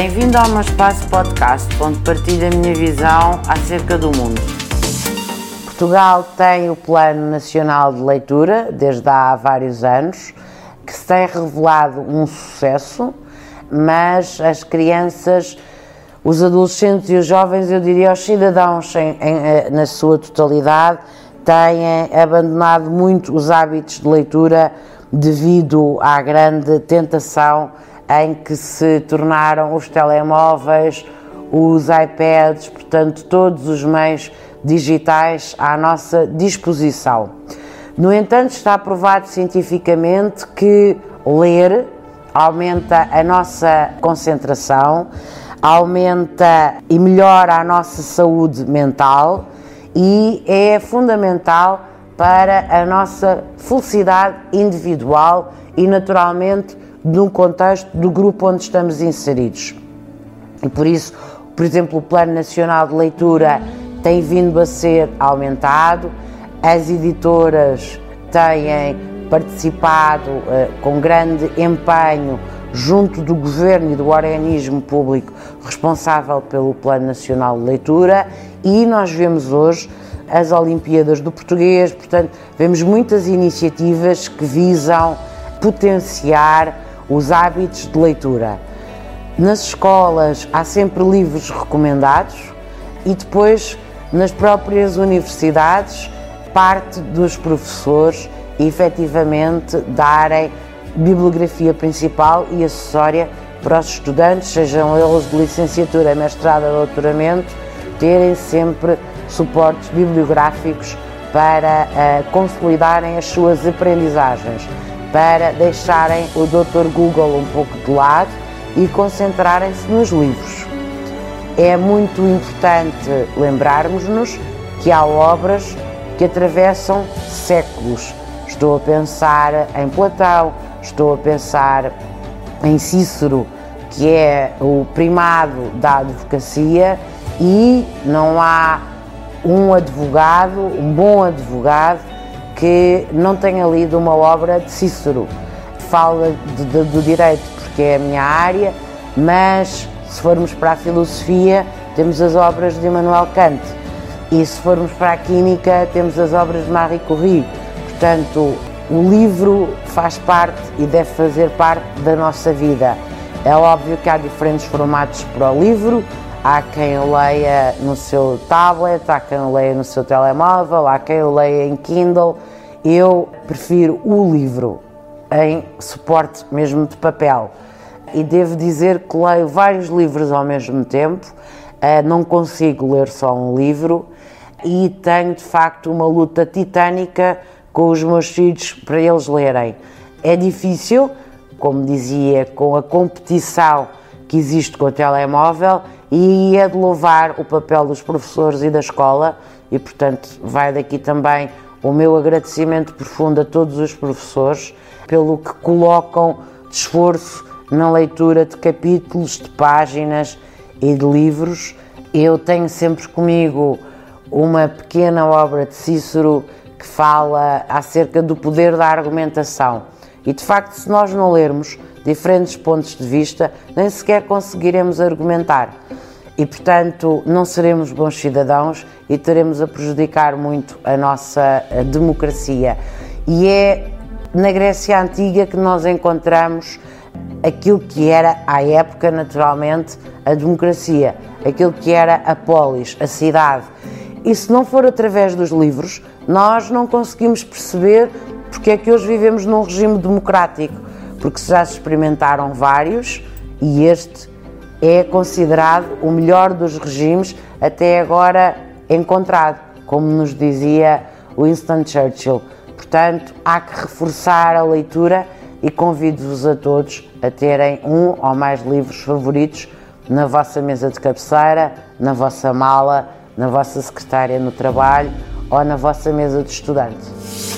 Bem-vindo ao meu espaço podcast, onde partilho a minha visão acerca do mundo. Portugal tem o Plano Nacional de Leitura desde há vários anos, que se tem revelado um sucesso, mas as crianças, os adolescentes e os jovens, eu diria os cidadãos em, em, eh, na sua totalidade, têm abandonado muito os hábitos de leitura devido à grande tentação em que se tornaram os telemóveis, os iPads, portanto, todos os meios digitais à nossa disposição. No entanto, está provado cientificamente que ler aumenta a nossa concentração, aumenta e melhora a nossa saúde mental e é fundamental para a nossa felicidade individual e, naturalmente, num contexto do grupo onde estamos inseridos. E por isso, por exemplo, o Plano Nacional de Leitura tem vindo a ser aumentado, as editoras têm participado uh, com grande empenho junto do governo e do organismo público responsável pelo Plano Nacional de Leitura. E nós vemos hoje as Olimpíadas do Português, portanto, vemos muitas iniciativas que visam potenciar os hábitos de leitura. Nas escolas há sempre livros recomendados e depois nas próprias universidades parte dos professores efetivamente darem bibliografia principal e acessória para os estudantes, sejam eles de licenciatura, mestrado ou doutoramento, terem sempre suportes bibliográficos para uh, consolidarem as suas aprendizagens para deixarem o Dr. Google um pouco de lado e concentrarem-se nos livros. É muito importante lembrarmos-nos que há obras que atravessam séculos. Estou a pensar em Platão, estou a pensar em Cícero, que é o primado da advocacia, e não há um advogado, um bom advogado, que não tenha lido uma obra de Cícero. Fala de, de, do direito porque é a minha área, mas se formos para a filosofia, temos as obras de Immanuel Kant. E se formos para a química, temos as obras de Marie Curie. Portanto, o livro faz parte e deve fazer parte da nossa vida. É óbvio que há diferentes formatos para o livro, há quem o leia no seu tablet, há quem o leia no seu telemóvel, há quem o leia em Kindle. Eu prefiro o livro em suporte mesmo de papel. E devo dizer que leio vários livros ao mesmo tempo, eh, não consigo ler só um livro e tenho de facto uma luta titânica com os meus filhos para eles lerem. É difícil, como dizia, com a competição que existe com o telemóvel e é de louvar o papel dos professores e da escola e portanto vai daqui também o meu agradecimento profundo a todos os professores pelo que colocam de esforço na leitura de capítulos, de páginas e de livros. Eu tenho sempre comigo uma pequena obra de Cícero que fala acerca do poder da argumentação. E de facto, se nós não lermos diferentes pontos de vista, nem sequer conseguiremos argumentar e, portanto, não seremos bons cidadãos e teremos a prejudicar muito a nossa democracia. E é na Grécia Antiga que nós encontramos aquilo que era, à época, naturalmente, a democracia, aquilo que era a polis, a cidade. E se não for através dos livros, nós não conseguimos perceber porque é que hoje vivemos num regime democrático, porque já experimentaram vários e este é considerado o melhor dos regimes até agora encontrado, como nos dizia Winston Churchill. Portanto, há que reforçar a leitura e convido-vos a todos a terem um ou mais livros favoritos na vossa mesa de cabeceira, na vossa mala, na vossa secretária no trabalho ou na vossa mesa de estudante.